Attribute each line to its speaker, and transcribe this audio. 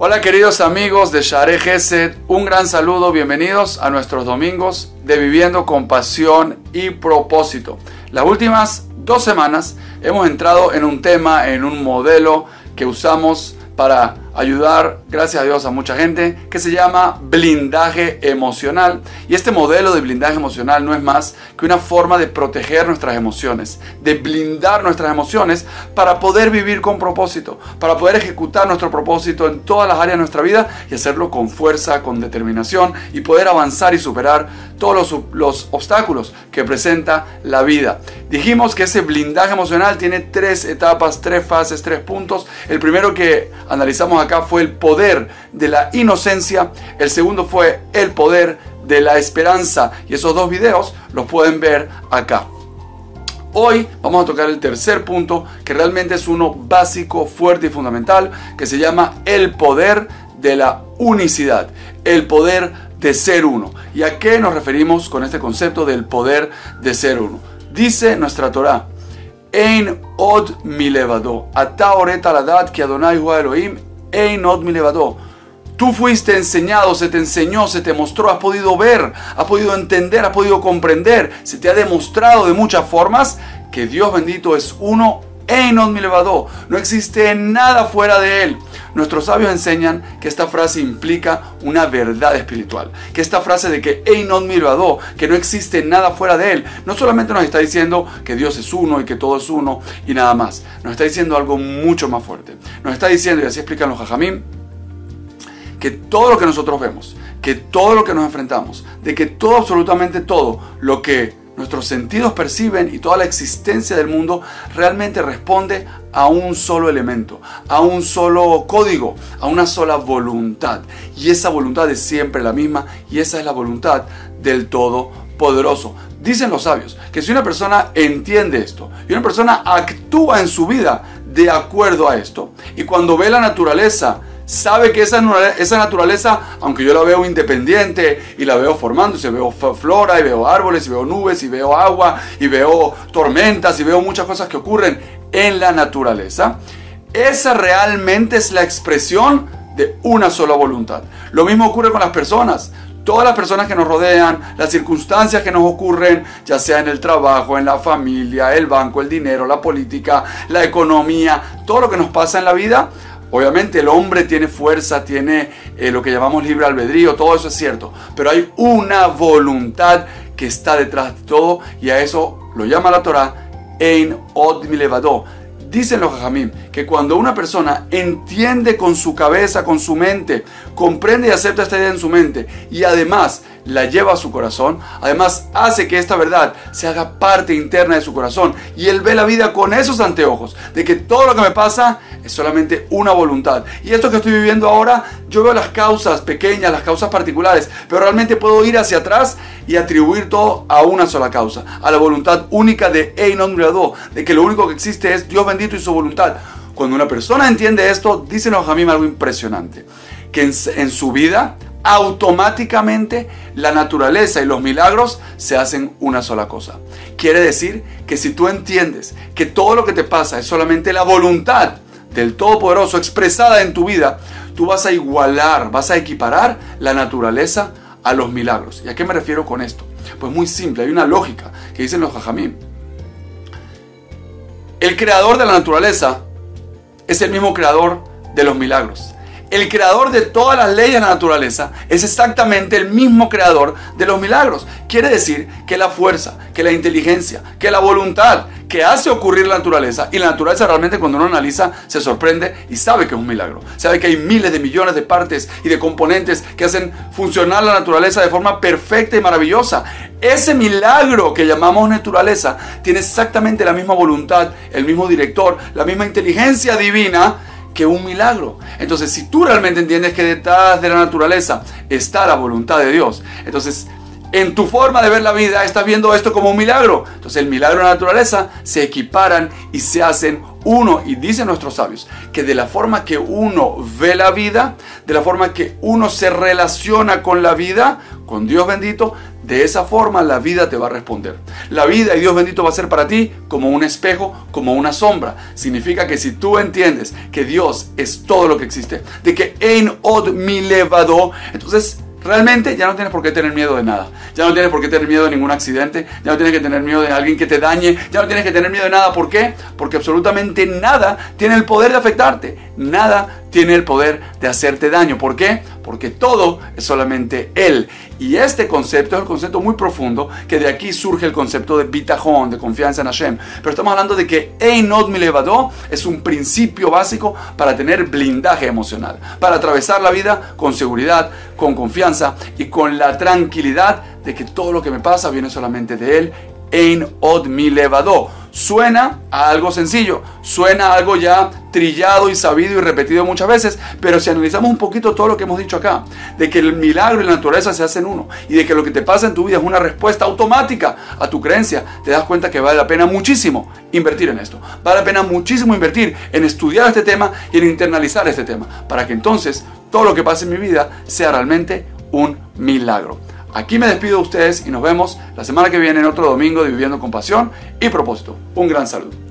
Speaker 1: Hola queridos amigos de Share Gesed, un gran saludo, bienvenidos a nuestros domingos de Viviendo con Pasión y Propósito. Las últimas dos semanas hemos entrado en un tema, en un modelo que usamos para ayudar, gracias a Dios, a mucha gente, que se llama blindaje emocional. Y este modelo de blindaje emocional no es más que una forma de proteger nuestras emociones, de blindar nuestras emociones para poder vivir con propósito, para poder ejecutar nuestro propósito en todas las áreas de nuestra vida y hacerlo con fuerza, con determinación y poder avanzar y superar todos los, los obstáculos que presenta la vida. Dijimos que ese blindaje emocional tiene tres etapas, tres fases, tres puntos. El primero que analizamos acá fue el poder de la inocencia, el segundo fue el poder de la esperanza y esos dos videos los pueden ver acá. Hoy vamos a tocar el tercer punto que realmente es uno básico, fuerte y fundamental que se llama el poder de la unicidad, el poder de ser uno. ¿Y a qué nos referimos con este concepto del poder de ser uno? Dice nuestra Torah, Ein od mi levado, ata oreta la que Adonai Elohim, ein od mi. Tú fuiste enseñado, se te enseñó, se te mostró, has podido ver, has podido entender, has podido comprender, se te ha demostrado de muchas formas que Dios bendito es uno Einon mi levado. No existe nada fuera de él. Nuestros sabios enseñan que esta frase implica una verdad espiritual. Que esta frase de que Einon mi levado, que no existe nada fuera de él, no solamente nos está diciendo que Dios es uno y que todo es uno y nada más. Nos está diciendo algo mucho más fuerte. Nos está diciendo, y así explican los jajamín, que todo lo que nosotros vemos, que todo lo que nos enfrentamos, de que todo, absolutamente todo lo que nuestros sentidos perciben y toda la existencia del mundo realmente responde a un solo elemento, a un solo código, a una sola voluntad. Y esa voluntad es siempre la misma y esa es la voluntad del Todopoderoso. Dicen los sabios que si una persona entiende esto y una persona actúa en su vida de acuerdo a esto, y cuando ve la naturaleza sabe que esa, esa naturaleza, aunque yo la veo independiente y la veo formándose, veo flora y veo árboles y veo nubes y veo agua y veo tormentas y veo muchas cosas que ocurren en la naturaleza, esa realmente es la expresión de una sola voluntad. Lo mismo ocurre con las personas. Todas las personas que nos rodean, las circunstancias que nos ocurren, ya sea en el trabajo, en la familia, el banco, el dinero, la política, la economía, todo lo que nos pasa en la vida, Obviamente el hombre tiene fuerza, tiene eh, lo que llamamos libre albedrío, todo eso es cierto, pero hay una voluntad que está detrás de todo y a eso lo llama la Torah Ein Od Milevado. Dicen los jajamim que cuando una persona entiende con su cabeza, con su mente, comprende y acepta esta idea en su mente y además la lleva a su corazón, además hace que esta verdad se haga parte interna de su corazón y él ve la vida con esos anteojos, de que todo lo que me pasa es solamente una voluntad. Y esto que estoy viviendo ahora, yo veo las causas pequeñas, las causas particulares, pero realmente puedo ir hacia atrás y atribuir todo a una sola causa, a la voluntad única de Einon de que lo único que existe es Dios bendito y su voluntad. Cuando una persona entiende esto, dicen los mí algo impresionante, que en su vida automáticamente la naturaleza y los milagros se hacen una sola cosa. Quiere decir que si tú entiendes que todo lo que te pasa es solamente la voluntad del Todopoderoso expresada en tu vida, tú vas a igualar, vas a equiparar la naturaleza a los milagros. ¿Y a qué me refiero con esto? Pues muy simple, hay una lógica que dicen los jajamim. El creador de la naturaleza es el mismo creador de los milagros. El creador de todas las leyes de la naturaleza es exactamente el mismo creador de los milagros. Quiere decir que la fuerza, que la inteligencia, que la voluntad que hace ocurrir la naturaleza, y la naturaleza realmente cuando uno analiza se sorprende y sabe que es un milagro. Sabe que hay miles de millones de partes y de componentes que hacen funcionar la naturaleza de forma perfecta y maravillosa. Ese milagro que llamamos naturaleza tiene exactamente la misma voluntad, el mismo director, la misma inteligencia divina que un milagro. Entonces, si tú realmente entiendes que detrás de la naturaleza está la voluntad de Dios, entonces en tu forma de ver la vida estás viendo esto como un milagro. Entonces el milagro y la naturaleza se equiparan y se hacen uno. Y dicen nuestros sabios que de la forma que uno ve la vida, de la forma que uno se relaciona con la vida, con Dios bendito, de esa forma la vida te va a responder. La vida y Dios bendito va a ser para ti como un espejo, como una sombra. Significa que si tú entiendes que Dios es todo lo que existe, de que en od mi levado, entonces realmente ya no tienes por qué tener miedo de nada. Ya no tienes por qué tener miedo de ningún accidente. Ya no tienes que tener miedo de alguien que te dañe. Ya no tienes que tener miedo de nada. ¿Por qué? Porque absolutamente nada tiene el poder de afectarte. Nada tiene el poder de hacerte daño. ¿Por qué? Porque todo es solamente Él. Y este concepto es un concepto muy profundo, que de aquí surge el concepto de bitajón, de confianza en Hashem. Pero estamos hablando de que Einot Milevado es un principio básico para tener blindaje emocional, para atravesar la vida con seguridad, con confianza y con la tranquilidad de que todo lo que me pasa viene solamente de Él. Ein od mi levado. Suena a algo sencillo, suena a algo ya trillado y sabido y repetido muchas veces, pero si analizamos un poquito todo lo que hemos dicho acá, de que el milagro y la naturaleza se hacen uno, y de que lo que te pasa en tu vida es una respuesta automática a tu creencia, te das cuenta que vale la pena muchísimo invertir en esto. Vale la pena muchísimo invertir en estudiar este tema y en internalizar este tema, para que entonces todo lo que pase en mi vida sea realmente un milagro. Aquí me despido de ustedes y nos vemos la semana que viene en otro domingo de Viviendo con Pasión y Propósito. Un gran saludo.